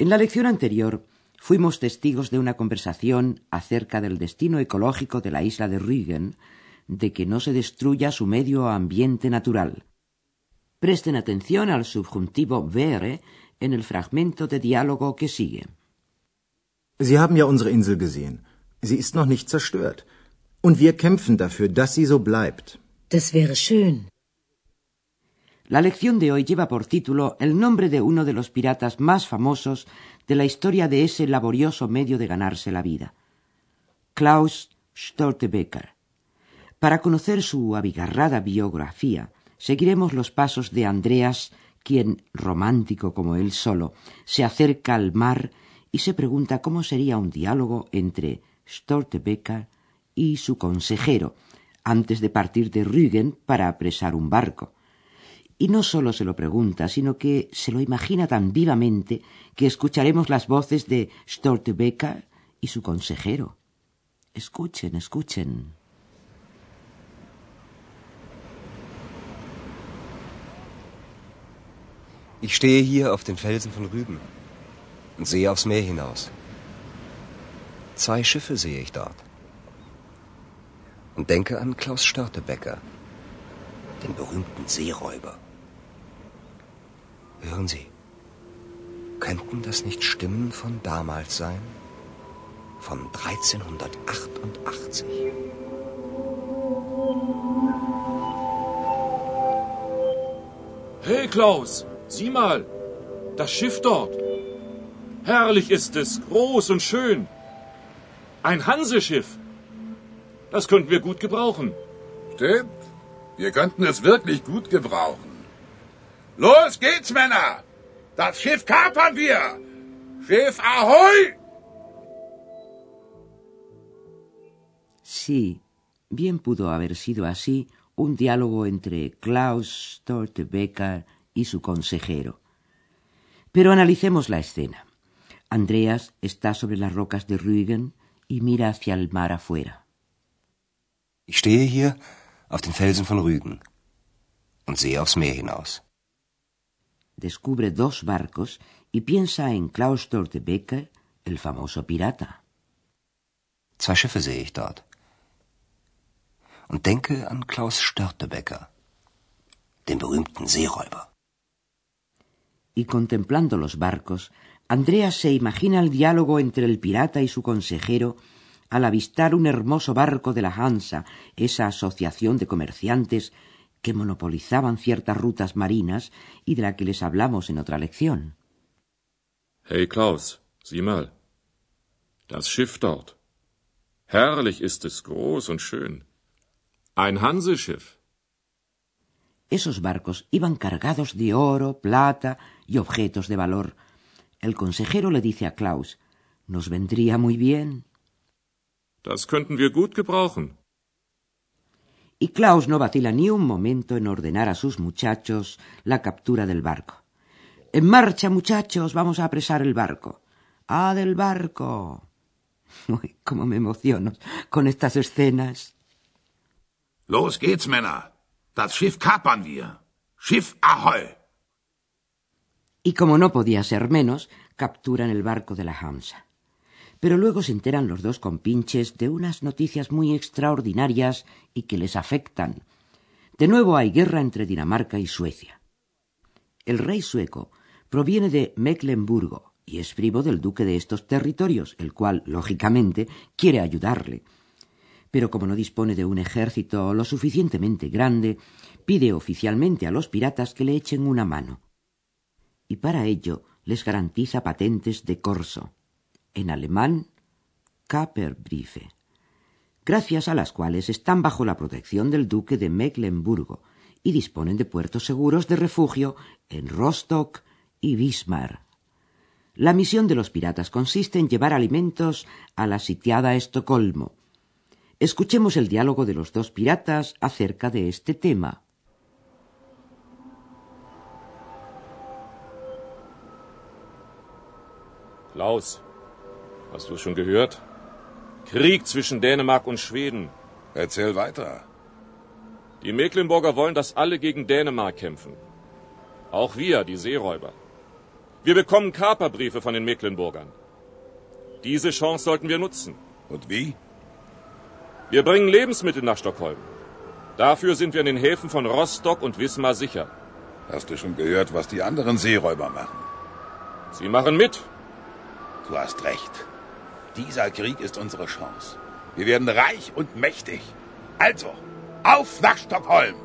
En la lección anterior fuimos testigos de una conversación acerca del destino ecológico de la isla de Rügen, de que no se destruya su medio ambiente natural. Presten atención al subjuntivo wäre en el fragmento de diálogo que sigue. Sie haben ja unsere Insel gesehen. Sie ist noch nicht zerstört. Und wir kämpfen dafür, dass sie so bleibt. Das wäre schön. La lección de hoy lleva por título el nombre de uno de los piratas más famosos de la historia de ese laborioso medio de ganarse la vida, Klaus Stortebeker. Para conocer su abigarrada biografía, seguiremos los pasos de Andreas, quien, romántico como él solo, se acerca al mar y se pregunta cómo sería un diálogo entre Stortebeker y su consejero, antes de partir de Rügen para apresar un barco. Y no solo se lo pregunta, sino que se lo imagina tan vivamente que escucharemos las voces de Stortebeker y su consejero. Escuchen, escuchen. Ich stehe hier auf den Felsen von Rügen und sehe aufs Meer hinaus. Zwei Schiffe sehe ich dort. Und denke an Klaus Störtebecker, den berühmten Seeräuber. Hören Sie, könnten das nicht Stimmen von damals sein? Von 1388? Hey Klaus, sieh mal, das Schiff dort. Herrlich ist es, groß und schön. Ein Hanseschiff. Das könnten wir gut gebrauchen. Stimmt. Wir könnten es wirklich gut gebrauchen. Los geht's, Männer! Das Schiff kapern wir! Schiff Ahoi! Sí, bien pudo haber sido así un diálogo entre Klaus Stortebeker y su consejero. Pero analicemos la escena. Andreas está sobre las rocas de Rügen y mira hacia el mar afuera. Ich stehe hier auf den Felsen von Rügen und sehe aufs Meer hinaus. Descubre dos barcos y piensa en Klaus Stortebeker, el famoso pirata. Zwei Schiffe sehe ich dort. Und denke an Klaus Störtebecker, den berühmten Seeräuber. Y contemplando los barcos, Andreas se imagina el diálogo entre el pirata y su consejero al avistar un hermoso barco de la Hansa, esa asociación de comerciantes que monopolizaban ciertas rutas marinas y de la que les hablamos en otra lección. Hey Klaus, sieh mal. Das Schiff dort. Herrlich ist es, groß und schön. Ein Hanseschiff. Esos barcos iban cargados de oro, plata y objetos de valor. El consejero le dice a Klaus, nos vendría muy bien. Das könnten wir gut gebrauchen. Y Klaus no vacila ni un momento en ordenar a sus muchachos la captura del barco. En marcha, muchachos, vamos a apresar el barco. ¡Ah, del barco! Uy, cómo me emociono con estas escenas. Los geht's, Männer! Das Schiff kapern wir! Schiff Ahoi! Y como no podía ser menos, capturan el barco de la Hamsa. Pero luego se enteran los dos compinches de unas noticias muy extraordinarias y que les afectan. De nuevo hay guerra entre Dinamarca y Suecia. El rey sueco proviene de Mecklenburgo y es primo del duque de estos territorios, el cual, lógicamente, quiere ayudarle. Pero como no dispone de un ejército lo suficientemente grande, pide oficialmente a los piratas que le echen una mano. Y para ello les garantiza patentes de corso en alemán Kaperbriefe, gracias a las cuales están bajo la protección del duque de Mecklenburgo y disponen de puertos seguros de refugio en Rostock y Wismar. La misión de los piratas consiste en llevar alimentos a la sitiada Estocolmo. Escuchemos el diálogo de los dos piratas acerca de este tema. Klaus, hast du es schon gehört? Krieg zwischen Dänemark und Schweden. Erzähl weiter. Die Mecklenburger wollen, dass alle gegen Dänemark kämpfen. Auch wir, die Seeräuber. Wir bekommen Kaperbriefe von den Mecklenburgern. Diese Chance sollten wir nutzen. Und wie? Wir bringen Lebensmittel nach Stockholm. Dafür sind wir in den Häfen von Rostock und Wismar sicher. Hast du schon gehört, was die anderen Seeräuber machen? Sie machen mit. Du hast recht. Dieser Krieg ist unsere Chance. Wir werden reich und mächtig. Also, auf nach Stockholm!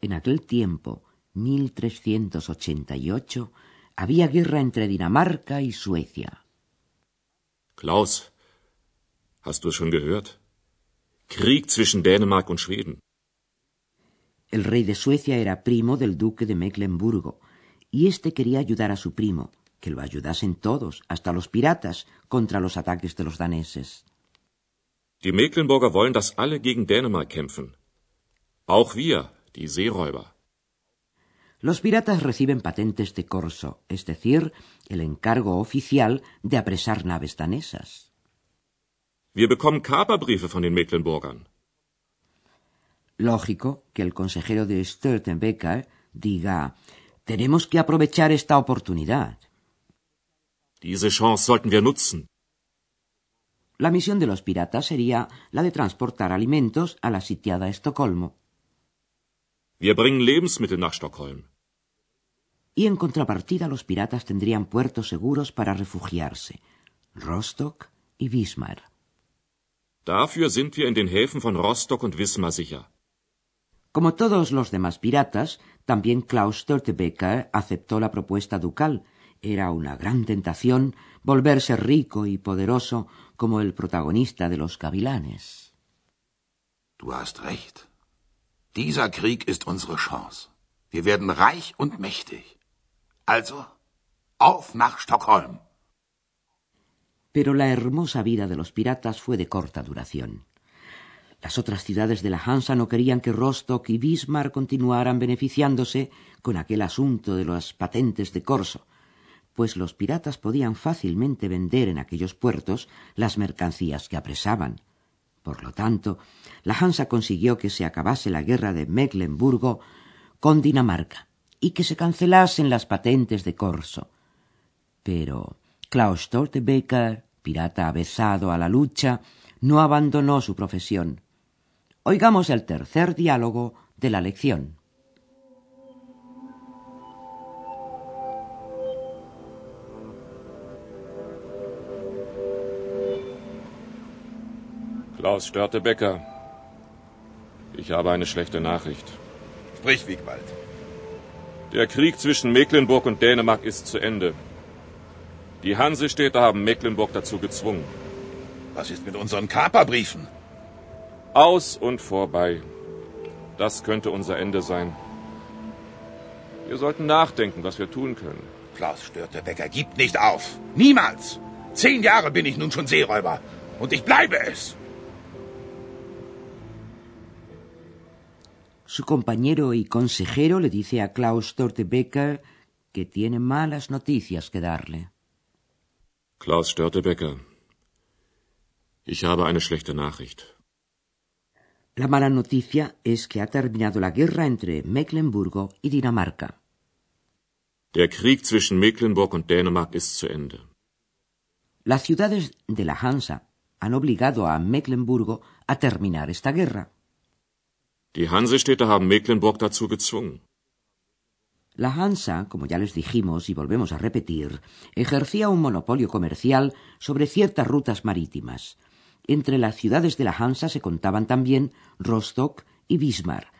En aquel tiempo, 1388, había guerra entre Dinamarca y Suecia. Klaus, hast du es schon gehört? Krieg zwischen Dänemark und Schweden. El rey de Suecia era primo del duque de Mecklenburgo, y éste quería ayudar a su primo, que lo ayudasen todos, hasta los piratas, contra los ataques de los daneses. Die Mecklenburger wollen, dass alle gegen Dänemark kämpfen. Auch wir, die Seeräuber. Los piratas reciben patentes de corso, es decir, el encargo oficial de apresar naves danesas. Wir bekommen Kaperbriefe von den Mecklenburgern. Lógico que el consejero de Störtenbeker diga tenemos que aprovechar esta oportunidad. Diese Chance sollten wir nutzen. La misión de los piratas sería la de transportar alimentos a la sitiada Estocolmo. Wir bringen Lebensmittel nach Stockholm. Y en contrapartida los piratas tendrían puertos seguros para refugiarse, Rostock y Wismar. Dafür sind wir in den Häfen von Rostock und Wismar sicher. Como todos los demás piratas, también Klaus Störtebeker aceptó la propuesta ducal. Era una gran tentación volverse rico y poderoso como el protagonista de los gavilanes. Du hast recht. Dieser Krieg ist unsere Chance. Wir werden reich und mächtig. Also, auf nach Stockholm. Pero la hermosa vida de los piratas fue de corta duración. Las otras ciudades de la Hansa no querían que Rostock y Bismarck continuaran beneficiándose con aquel asunto de las patentes de corso, pues los piratas podían fácilmente vender en aquellos puertos las mercancías que apresaban. Por lo tanto, la Hansa consiguió que se acabase la guerra de Mecklenburgo con Dinamarca y que se cancelasen las patentes de corso. Pero Klaus Stoltenbeker, pirata avezado a la lucha, no abandonó su profesión. Oigamos el tercer diálogo de la lección. Klaus Störtebecker. Ich habe eine schlechte Nachricht. Sprich, Wiegwald. Der Krieg zwischen Mecklenburg und Dänemark ist zu Ende. Die Hansestädte haben Mecklenburg dazu gezwungen. Was ist mit unseren Kaperbriefen? Aus und vorbei. Das könnte unser Ende sein. Wir sollten nachdenken, was wir tun können. Klaus Störtebecker gibt nicht auf. Niemals. Zehn Jahre bin ich nun schon Seeräuber. Und ich bleibe es. Su compañero y consejero le dice a Klaus Störtebeker que tiene malas noticias que darle. Klaus Störtebecker. Ich habe eine schlechte Nachricht. La mala noticia es que ha terminado la guerra entre Mecklenburgo y Dinamarca. Der Krieg zwischen Mecklenburg und Dänemark ist zu Ende. Las ciudades de la Hansa han obligado a Mecklenburgo a terminar esta guerra. Die Hansestädte haben Mecklenburg dazu gezwungen. La Hansa, como ya les dijimos y volvemos a repetir, ejercía un monopolio comercial sobre ciertas rutas marítimas. Entre las ciudades de la Hansa se contaban también Rostock y Wismar,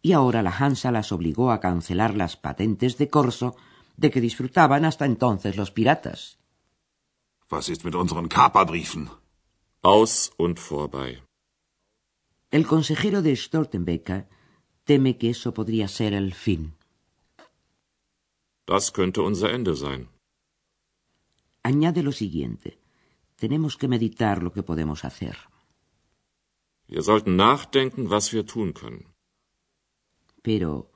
y ahora la Hansa las obligó a cancelar las patentes de corso de que disfrutaban hasta entonces los piratas. Was ist mit unseren Kaperbriefen? Aus und vorbei. El consejero de Stoltenbeker teme que eso podría ser el fin. Das könnte unser Ende sein. Añade lo siguiente. Tenemos que meditar lo que podemos hacer. Wir sollten nachdenken, was wir tun können. Pero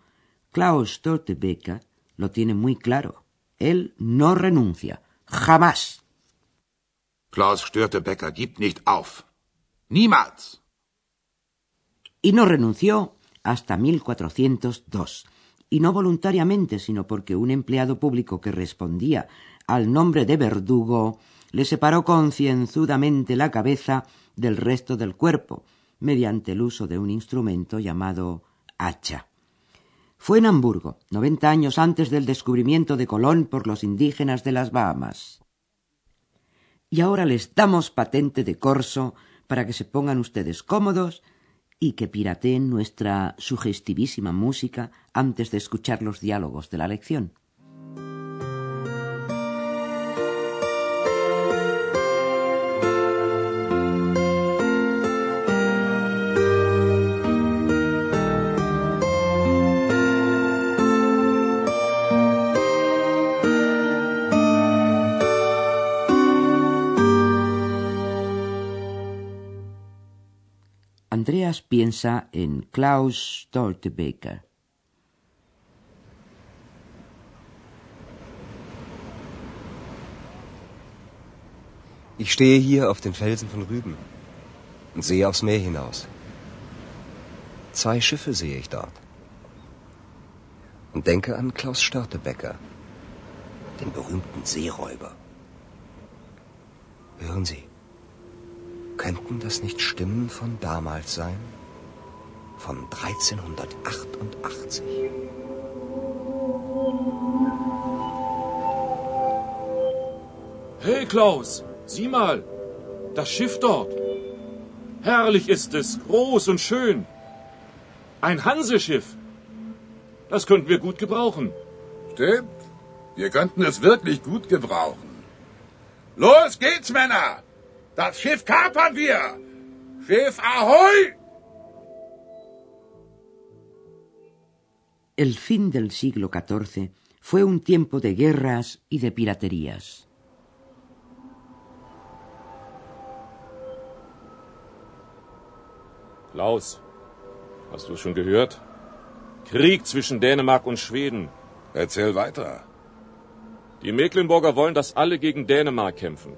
Klaus Stoltebeker lo tiene muy claro. Él no renuncia. Jamás. Klaus Störtebecker gibt nicht auf. Niemals. Y no renunció hasta 1402. Y no voluntariamente, sino porque un empleado público que respondía al nombre de verdugo le separó concienzudamente la cabeza del resto del cuerpo, mediante el uso de un instrumento llamado hacha. Fue en Hamburgo, noventa años antes del descubrimiento de Colón por los indígenas de las Bahamas. Y ahora les damos patente de corso para que se pongan ustedes cómodos y que pirateen nuestra sugestivísima música antes de escuchar los diálogos de la lección. Andreas piensa en Klaus Stoltebeker. Ich stehe hier auf den Felsen von Rüben und sehe aufs Meer hinaus. Zwei Schiffe sehe ich dort. Und denke an Klaus Störtebecker, den berühmten Seeräuber. Hören Sie, könnten das nicht Stimmen von damals sein? Von 1388. Hey Klaus, sieh mal, das Schiff dort. Herrlich ist es, groß und schön. Ein Hanseschiff. Das könnten wir gut gebrauchen. Stimmt. Wir könnten es wirklich gut gebrauchen. Los geht's, Männer! Das Schiff kapern wir! Schiff Ahoi! El fin del siglo XIV fue un tiempo de guerras y de piraterías. Klaus, hast du schon gehört? Krieg zwischen Dänemark und Schweden. Erzähl weiter. Die Mecklenburger wollen, dass alle gegen Dänemark kämpfen.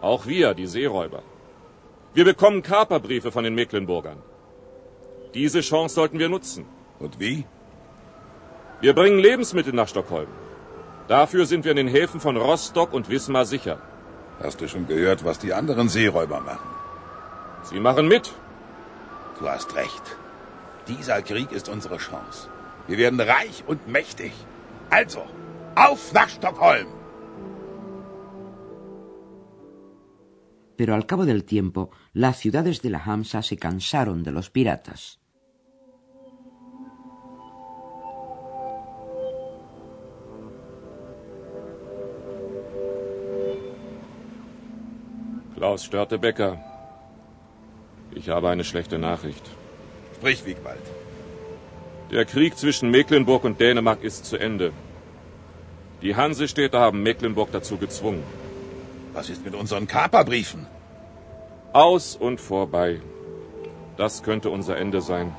Auch wir, die Seeräuber. Wir bekommen Kaperbriefe von den Mecklenburgern. Diese Chance sollten wir nutzen. Und wie? Wir bringen Lebensmittel nach Stockholm. Dafür sind wir in den Häfen von Rostock und Wismar sicher. Hast du schon gehört, was die anderen Seeräuber machen? Sie machen mit. Du hast recht. Dieser Krieg ist unsere Chance. Wir werden reich und mächtig. Also, auf nach Stockholm! Pero al cabo del tiempo, las ciudades de la Hamsa se cansaron de los piratas. Klaus Störtebecker, ich habe eine schlechte Nachricht. Sprich, Wiegwald. Der Krieg zwischen Mecklenburg und Dänemark ist zu Ende. Die Hansestädte haben Mecklenburg dazu gezwungen. Was ist mit unseren Kaperbriefen? Aus und vorbei. Das könnte unser Ende sein.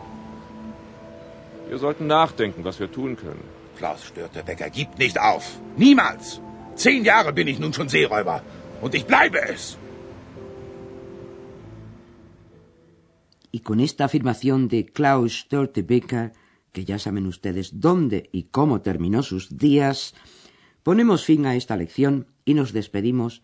Wir sollten nachdenken, was wir tun können. Klaus Störtebecker gibt nicht auf. Niemals. Zehn Jahre bin ich nun schon Seeräuber. Und ich bleibe es. Y con esta afirmación de Klaus Störtebeker, que ya saben ustedes dónde y cómo terminó sus días, ponemos fin a esta lección y nos despedimos